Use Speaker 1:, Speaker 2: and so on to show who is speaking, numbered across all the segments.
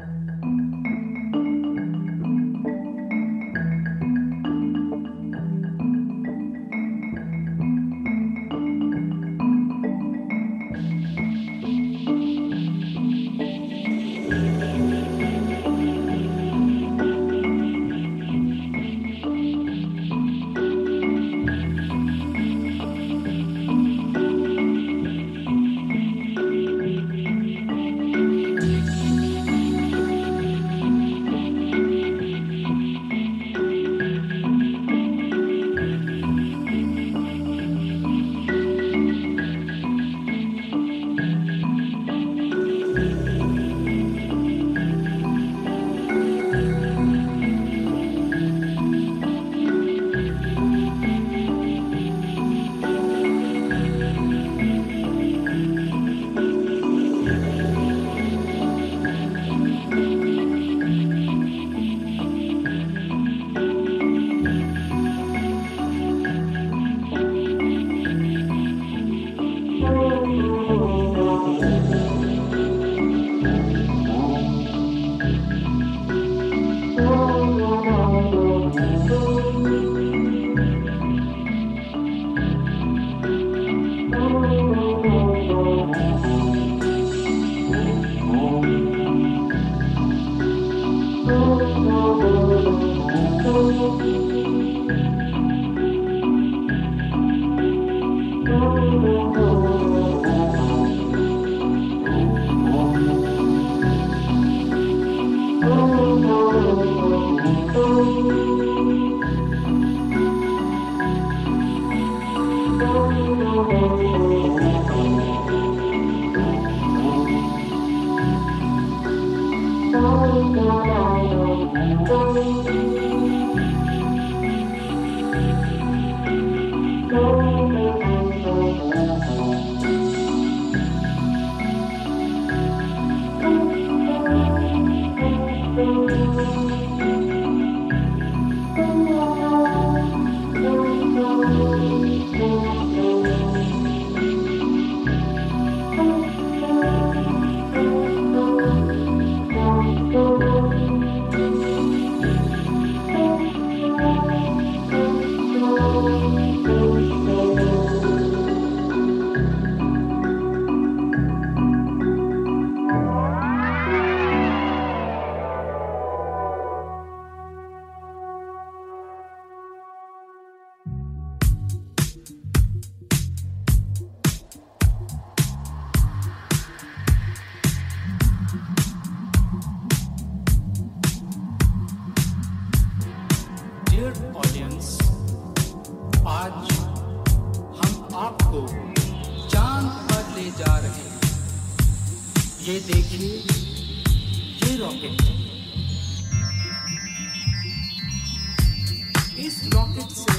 Speaker 1: Um... ये देखिए, ये रॉकेट है। इस रॉकेट से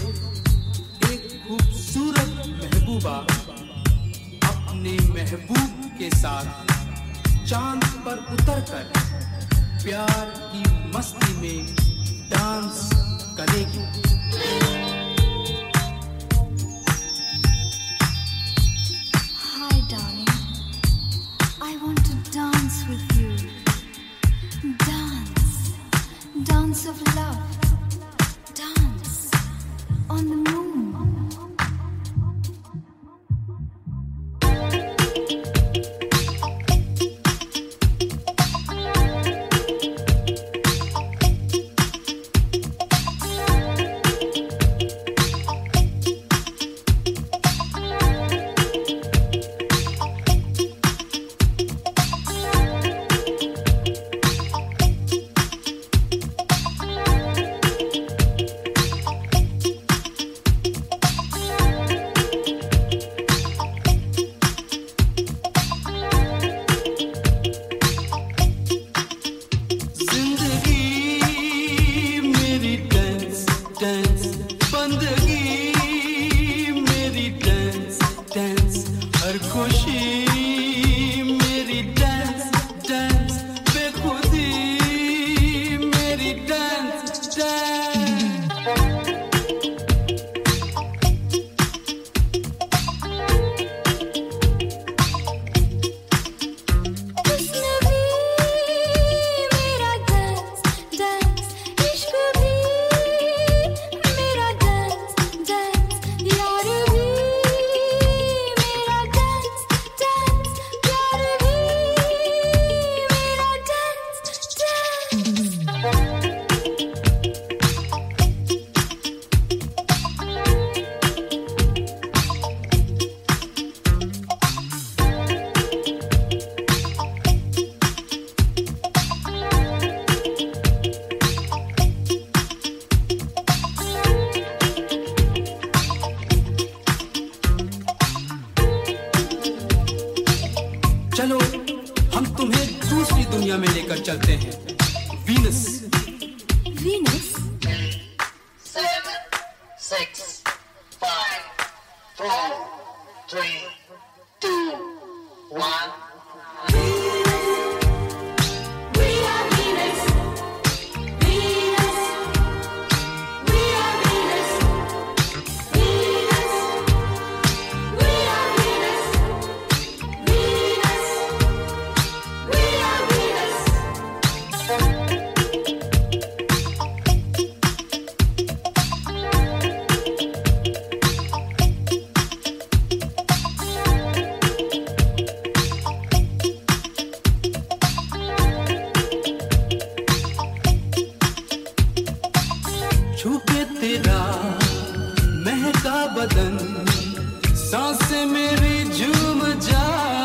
Speaker 1: एक खूबसूरत महबूबा अपने महबूब के साथ चाँद पर उतरकर प्यार की मस्ती में डांस करेगी। छूके तेरा महका बदन साँसें मेरी झूम जाए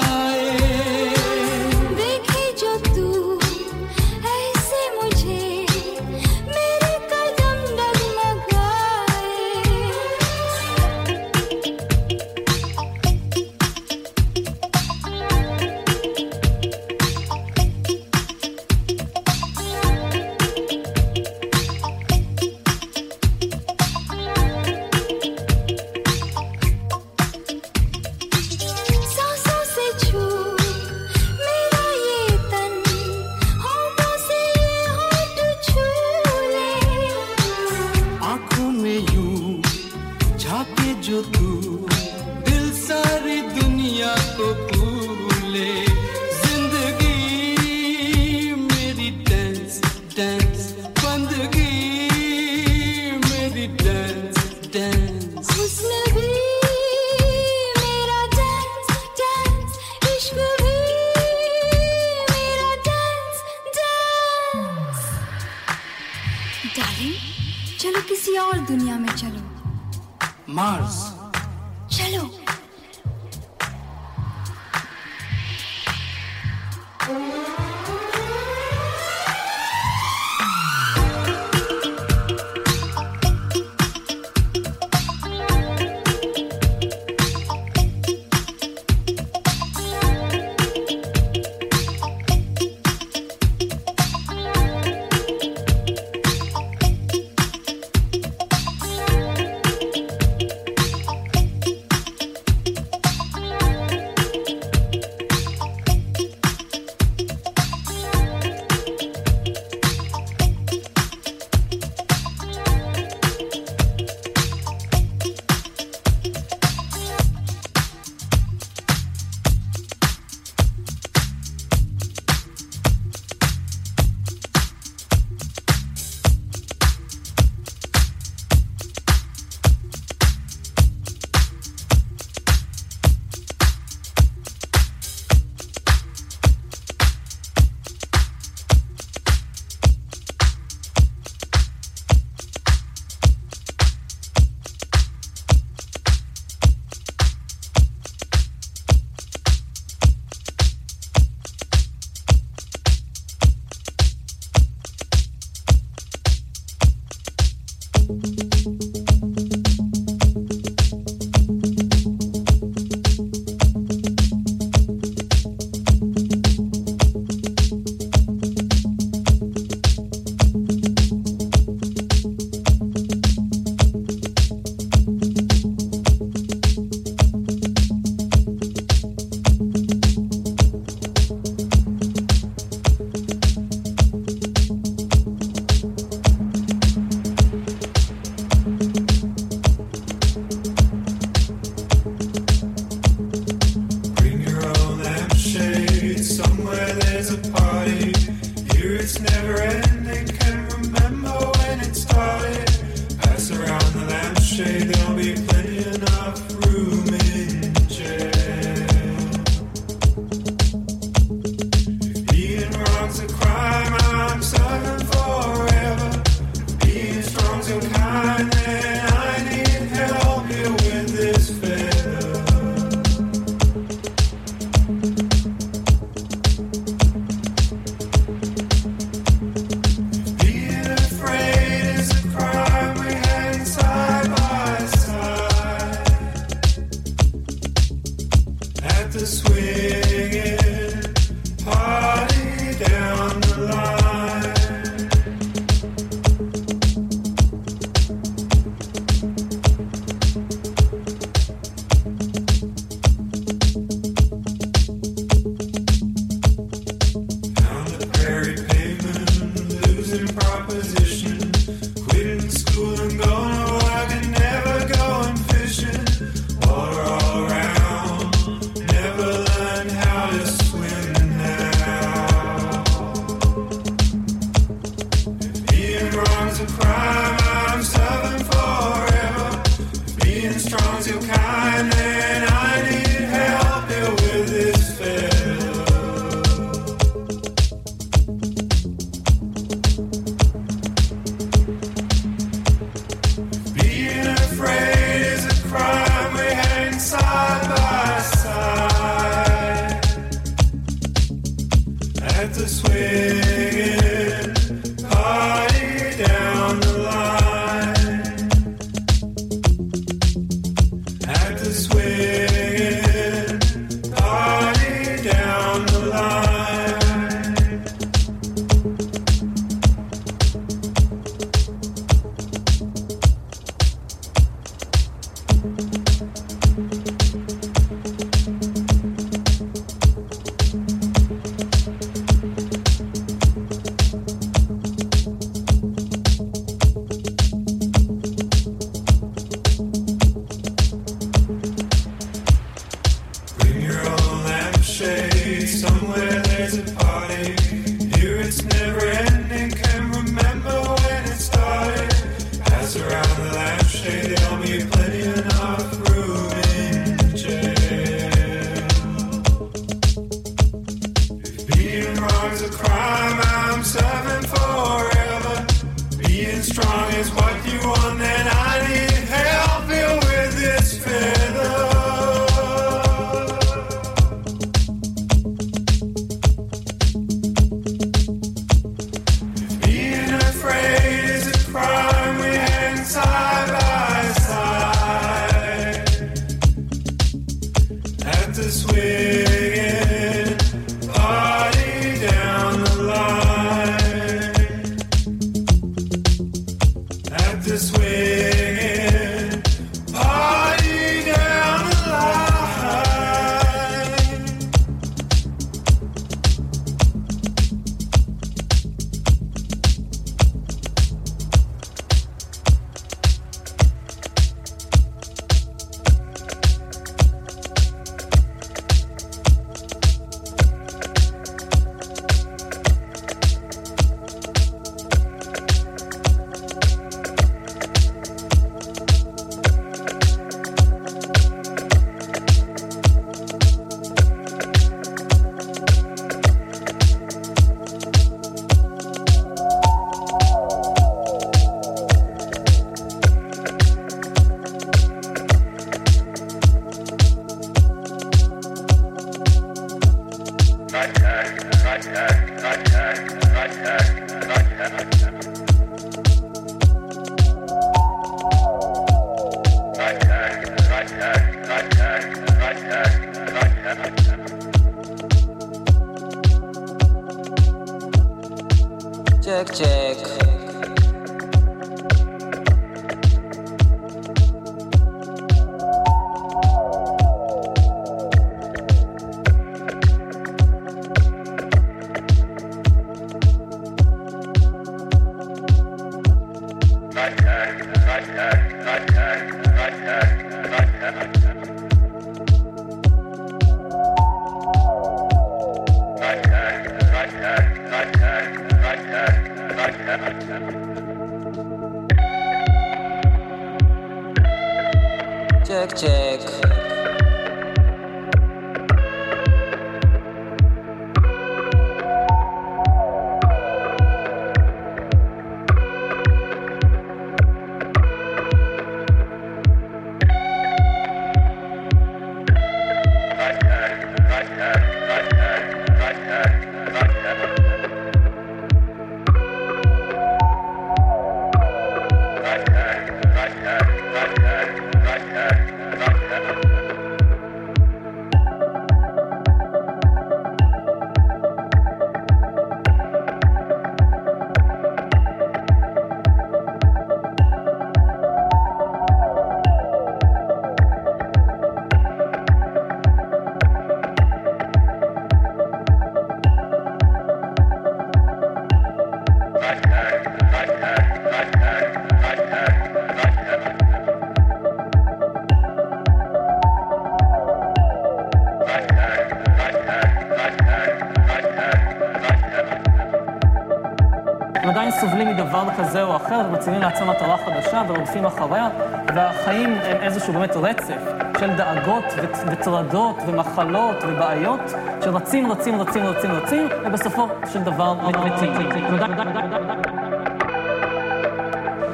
Speaker 2: מדבר כזה או אחר ומציבים לעצמם מטרה חדשה ורודפים אחריה, והחיים הם איזשהו באמת רצף של דאגות וטרדות ומחלות ובעיות שרצים, רצים, רצים, רצים, רצים, ובסופו של דבר מתים.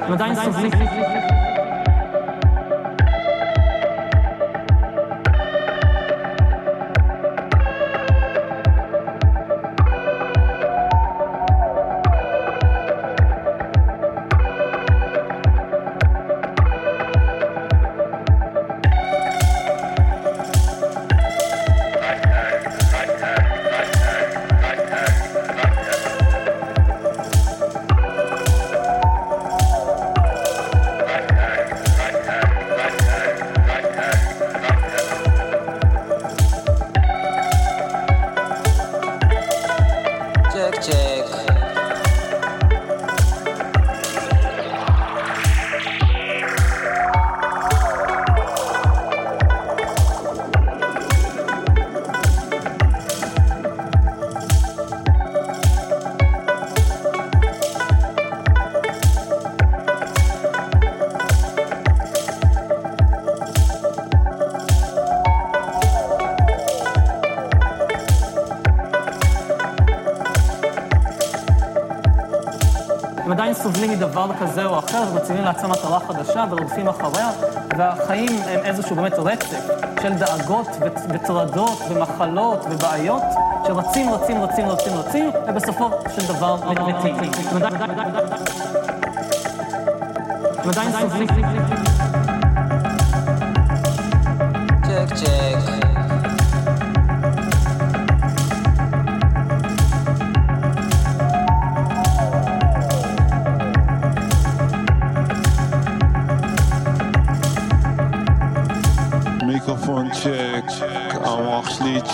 Speaker 2: הם עדיין סובלים. מדבר כזה או אחר ומציבים לעצמם מטרה חדשה ורודפים אחריה, והחיים הם איזשהו באמת רצף של דאגות וטרדות ומחלות ובעיות שרצים, רצים, רצים, רצים, רצים, ובסופו של דבר מתים. הם עדיין סובלים.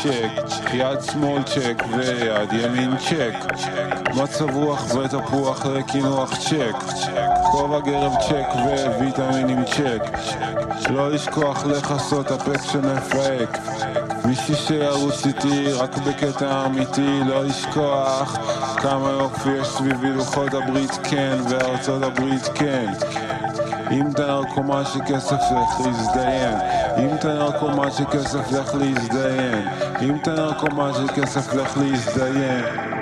Speaker 3: צ'ק, יד שמאל צ'ק ויד ימין צ'ק, מצב רוח ותפוח לקינוח צ'ק, כובע גרב צ'ק וויטמינים צ'ק, לא לשכוח לכסות אפק שמפהק, מישהי שירוץ איתי רק בקטע אמיתי, לא לשכוח כמה יופי יש סביבי לוחות הברית כן וארצות הברית כן. אם אתה נרקומן שכסף לך להזדיין אם אתה נרקומן שכסף לך להזדיין אם תן רק קומה של
Speaker 4: כסף לך
Speaker 2: להזדיין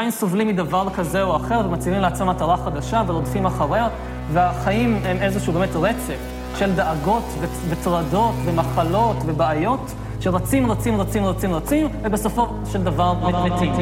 Speaker 2: עדיין סובלים מדבר כזה או אחר ומציבים לעצמם מטרה חדשה ורודפים אחריה, והחיים הם איזשהו באמת רצף של דאגות וטרדות ומחלות ובעיות שרצים, רצים, רצים, רצים, רצים, ובסופו של דבר מתים.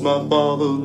Speaker 5: My father,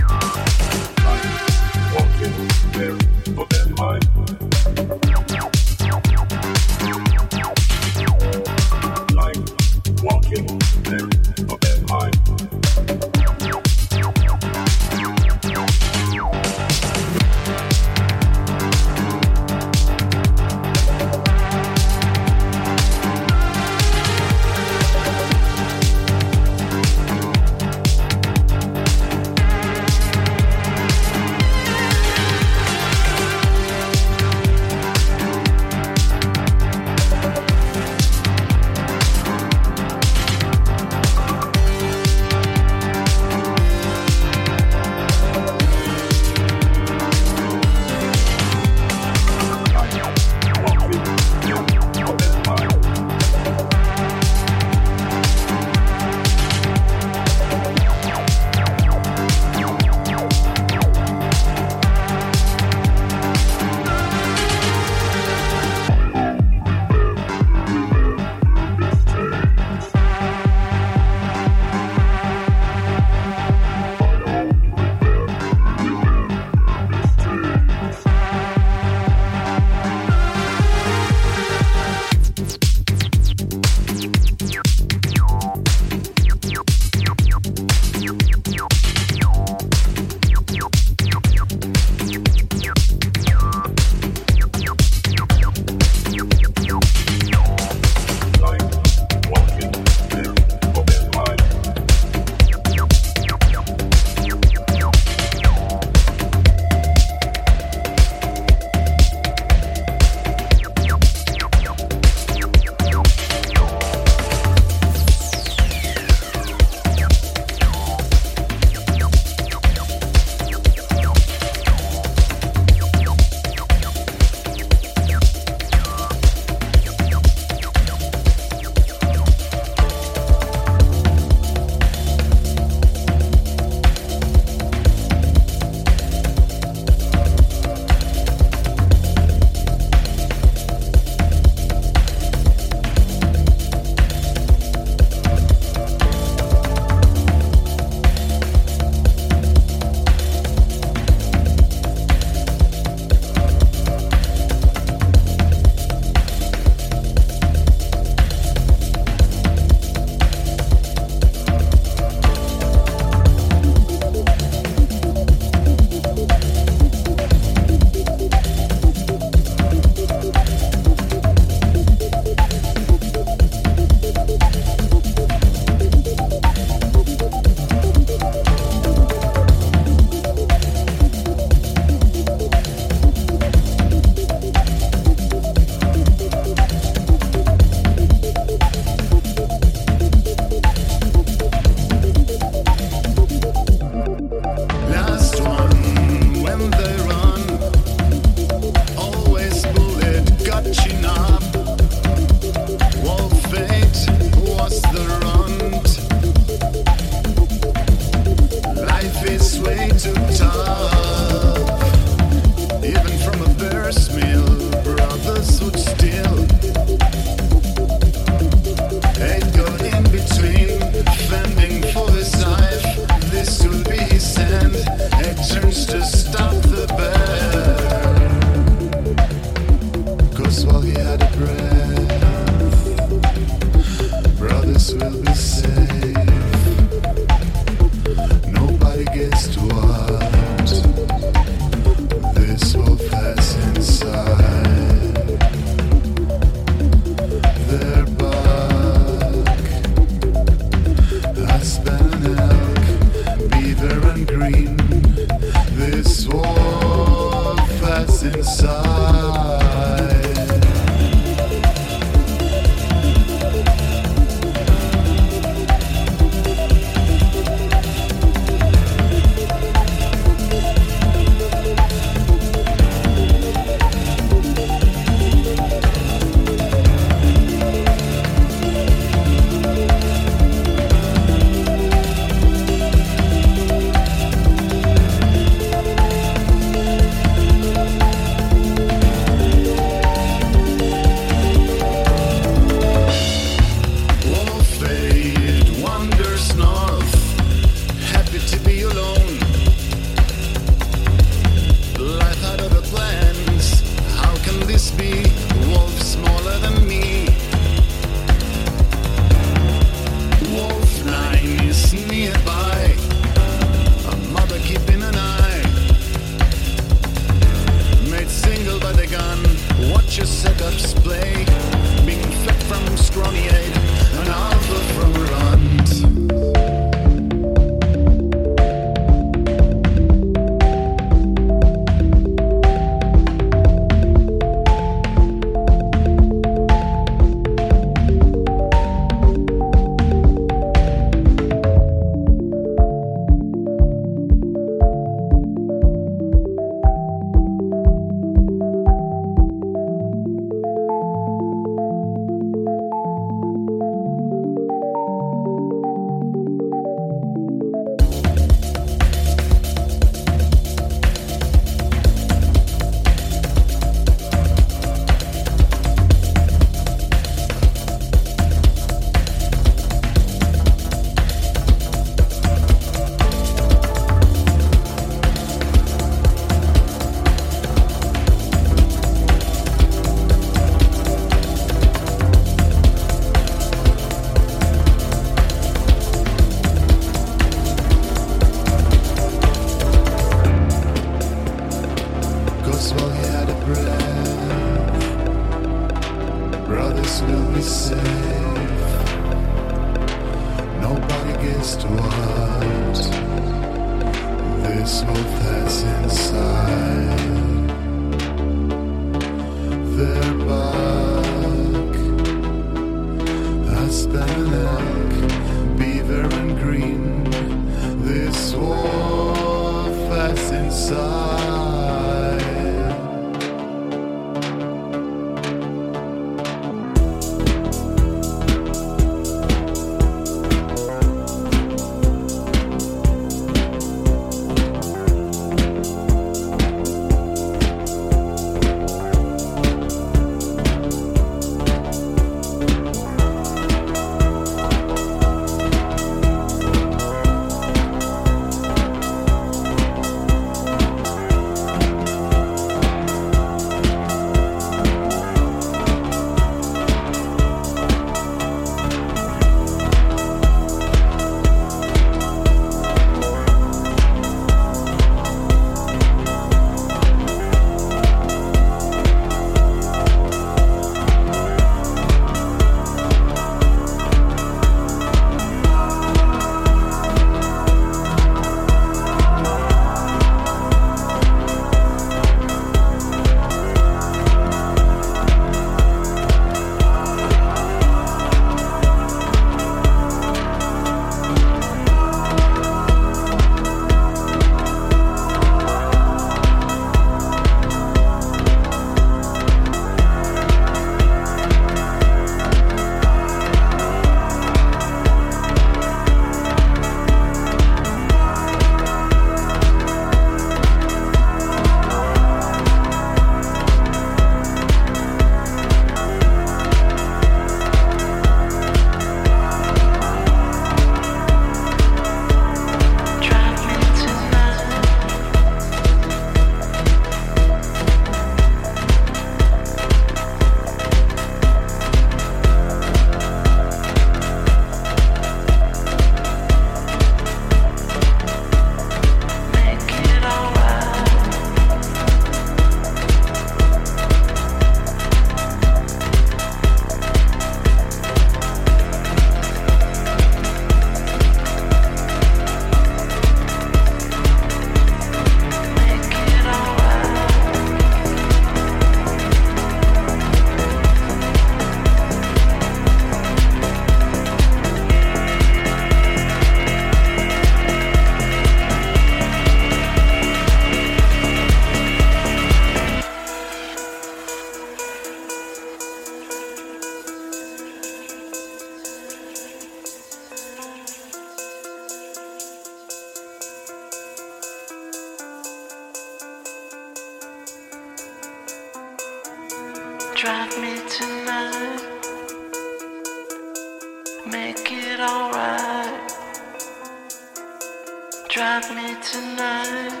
Speaker 6: Drive me tonight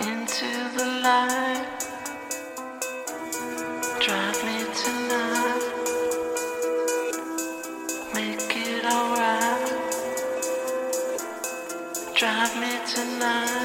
Speaker 6: into the light. Drive me tonight. Make it alright. Drive me tonight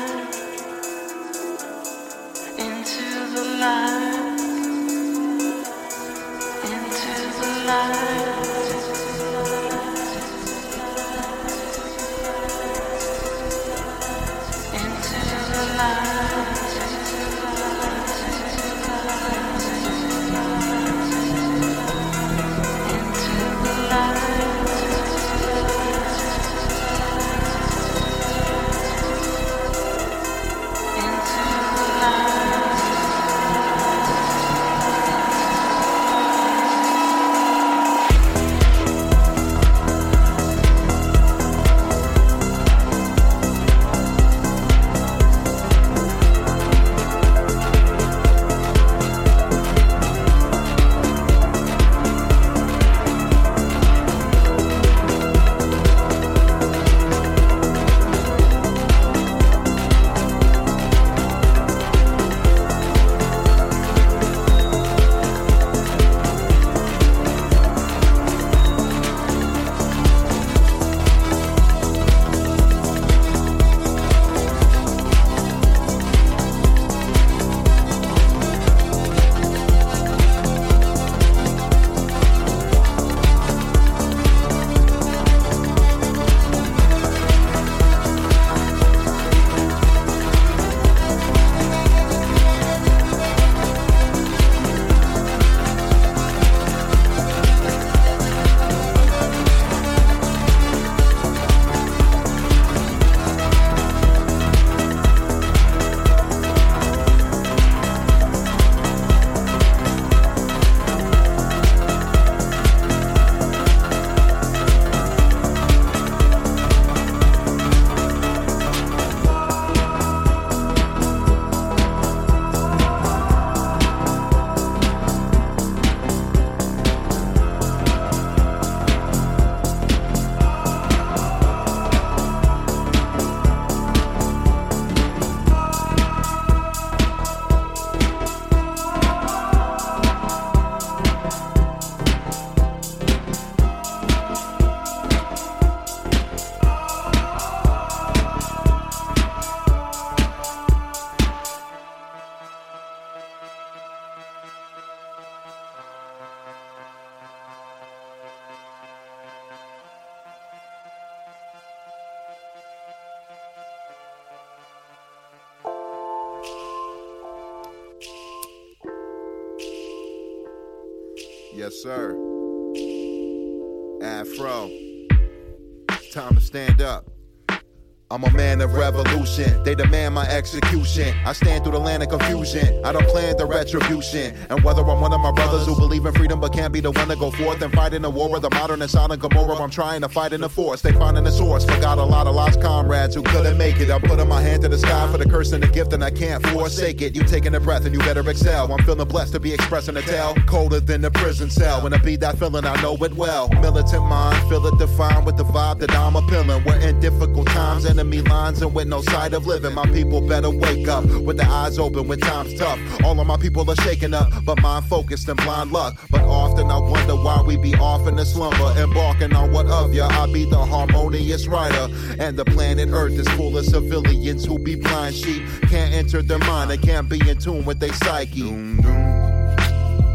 Speaker 7: I'm a man of revolution. They demand my execution. I stand through the land of confusion. I don't plan the retribution. And whether I'm one of my brothers who believe in freedom but can't be the one to go forth and fight in the war of the modern and Sodom Gomorrah, I'm trying to fight in the force. They finding the source. Forgot a lot of lost comrades who couldn't make it. I'm putting my hand to the sky for the curse and the gift, and I can't forsake it. You taking a breath and you better excel. I'm feeling blessed to be expressing a tale. Colder than the prison cell. When I be that feeling, I know it well. Militant mind, feel it defined with the vibe that I'm appealing. We're in difficult times, enemy lines, and with no sight of living. My people better wake up with their eyes open when time's tough. All of my people are shaking up, but mind focused and blind luck. But often I wonder why we be off in the slumber, embarking on what of ya. I be the harmonious writer, and the planet Earth is full of civilians who be blind sheep. Can't enter their mind, they can't be in tune with their psyche.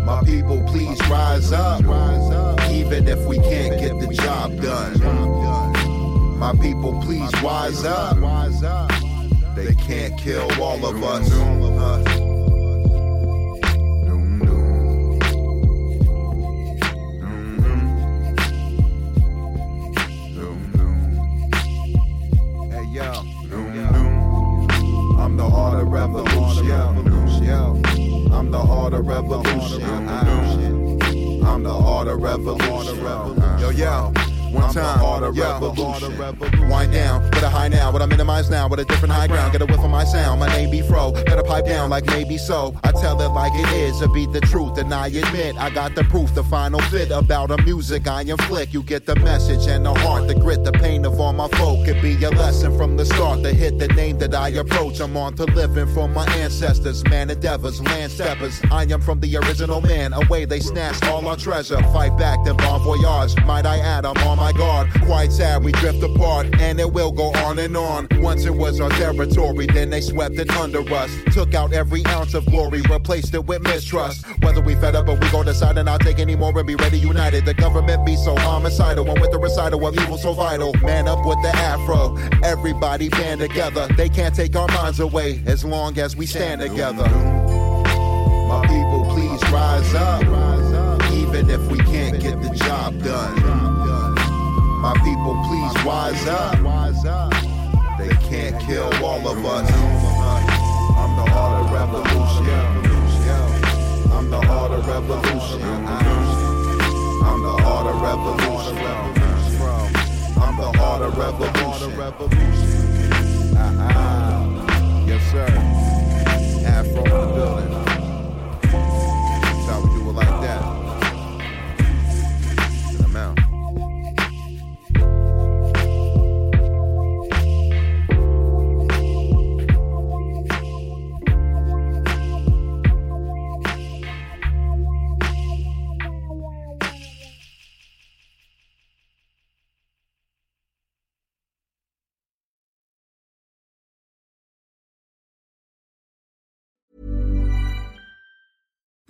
Speaker 7: My people, please rise up, even if we can't get the job done. My people, please wise up. They can't kill all of us. Hey yo, I'm the of revolution. I'm the heart of revolution. I'm the of revolution. Yo, yo. One time, yo, wind down, put a high now, what I minimize now, with a different high ground. Get a whiff of my sound, my name be Fro. Better pipe down like maybe so. I tell it like it is, or be the truth, and I admit I got the proof, the final fit about a music I inflict. You get the message and the heart, the grit, the pain of all my folk. Could be a lesson from the start, the hit, the name that I approach. I'm on to living from my ancestors, man endeavors, land steppers. I am from the original man, away they snatched all our treasure. Fight back, then bon voyage. Might I add, I'm on my guard. Quite sad, we drift apart, and it will go on and on. Once it was our territory, then they swept it under us. Took out every ounce of glory, replaced it with mistrust. Whether we fed up or we go decide and not take any more and be ready united. The government be so homicidal, and with the recital of evil so vital. Man up with the afro, everybody band together. They can't take our minds away as long as we stand together. My people, please rise up, even if we can't get the job done. My people, please wise up. They can't kill all of us. I'm the heart of revolution. I'm the heart of revolution. I'm the heart of revolution. I'm the heart of revolution. Ah, Yes, sir. Afro in the building.